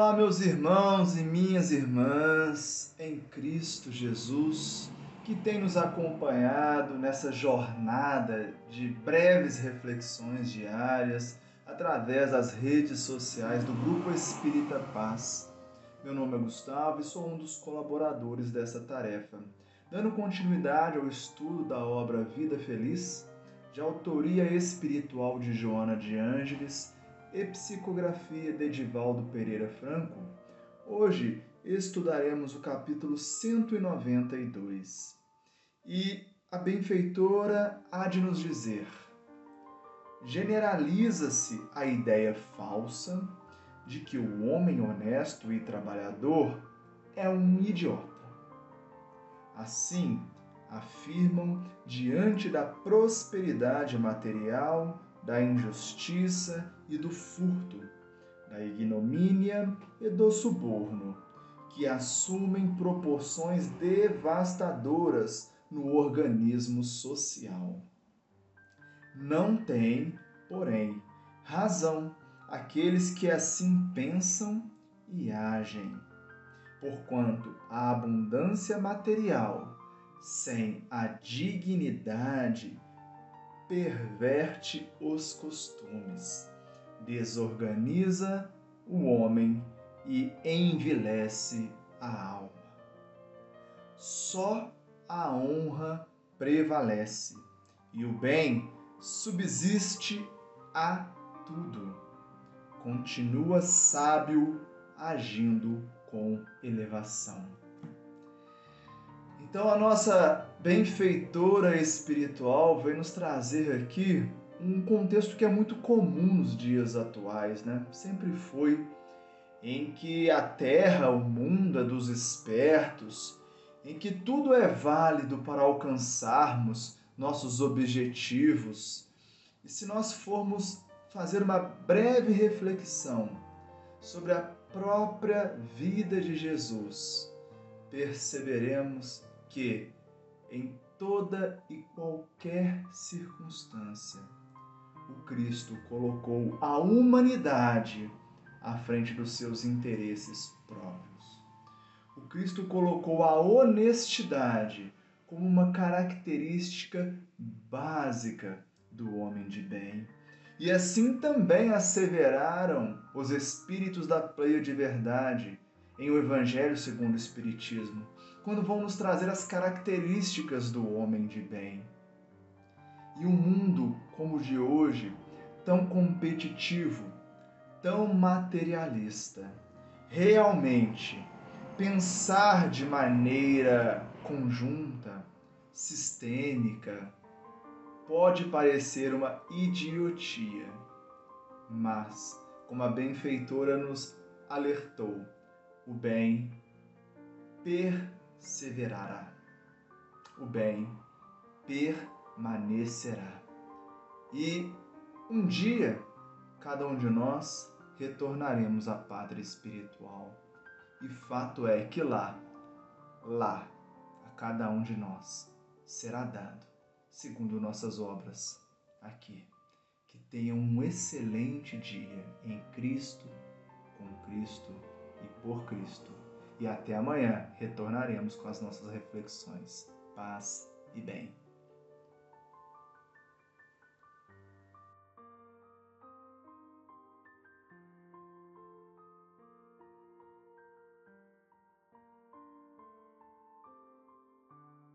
Olá, meus irmãos e minhas irmãs em Cristo Jesus, que tem nos acompanhado nessa jornada de breves reflexões diárias através das redes sociais do Grupo Espírita Paz. Meu nome é Gustavo e sou um dos colaboradores dessa tarefa, dando continuidade ao estudo da obra Vida Feliz, de autoria espiritual de Joana de Ângeles e psicografia de Edivaldo Pereira Franco, hoje estudaremos o capítulo 192. E a benfeitora há de nos dizer: generaliza-se a ideia falsa de que o homem honesto e trabalhador é um idiota. Assim, afirmam diante da prosperidade material da injustiça e do furto, da ignomínia e do suborno, que assumem proporções devastadoras no organismo social. Não tem, porém, razão aqueles que assim pensam e agem, porquanto a abundância material sem a dignidade perverte os costumes, desorganiza o homem e envilece a alma. Só a honra prevalece e o bem subsiste a tudo. Continua sábio agindo com elevação. Então a nossa benfeitora espiritual vem nos trazer aqui um contexto que é muito comum nos dias atuais, né? Sempre foi em que a terra, o mundo é dos espertos, em que tudo é válido para alcançarmos nossos objetivos. E se nós formos fazer uma breve reflexão sobre a própria vida de Jesus, perceberemos que, em toda e qualquer circunstância, o Cristo colocou a humanidade à frente dos seus interesses próprios. O Cristo colocou a honestidade como uma característica básica do homem de bem. E assim também asseveraram os espíritos da pleia de verdade em O Evangelho segundo o Espiritismo, quando vão nos trazer as características do homem de bem. E um mundo como o de hoje, tão competitivo, tão materialista, realmente pensar de maneira conjunta, sistêmica, pode parecer uma idiotia, mas, como a benfeitora nos alertou, o bem perseverará, o bem permanecerá. E um dia, cada um de nós retornaremos à pátria espiritual. E fato é que lá, lá, a cada um de nós será dado, segundo nossas obras, aqui. Que tenham um excelente dia em Cristo, com Cristo e por Cristo. E até amanhã retornaremos com as nossas reflexões. Paz e bem.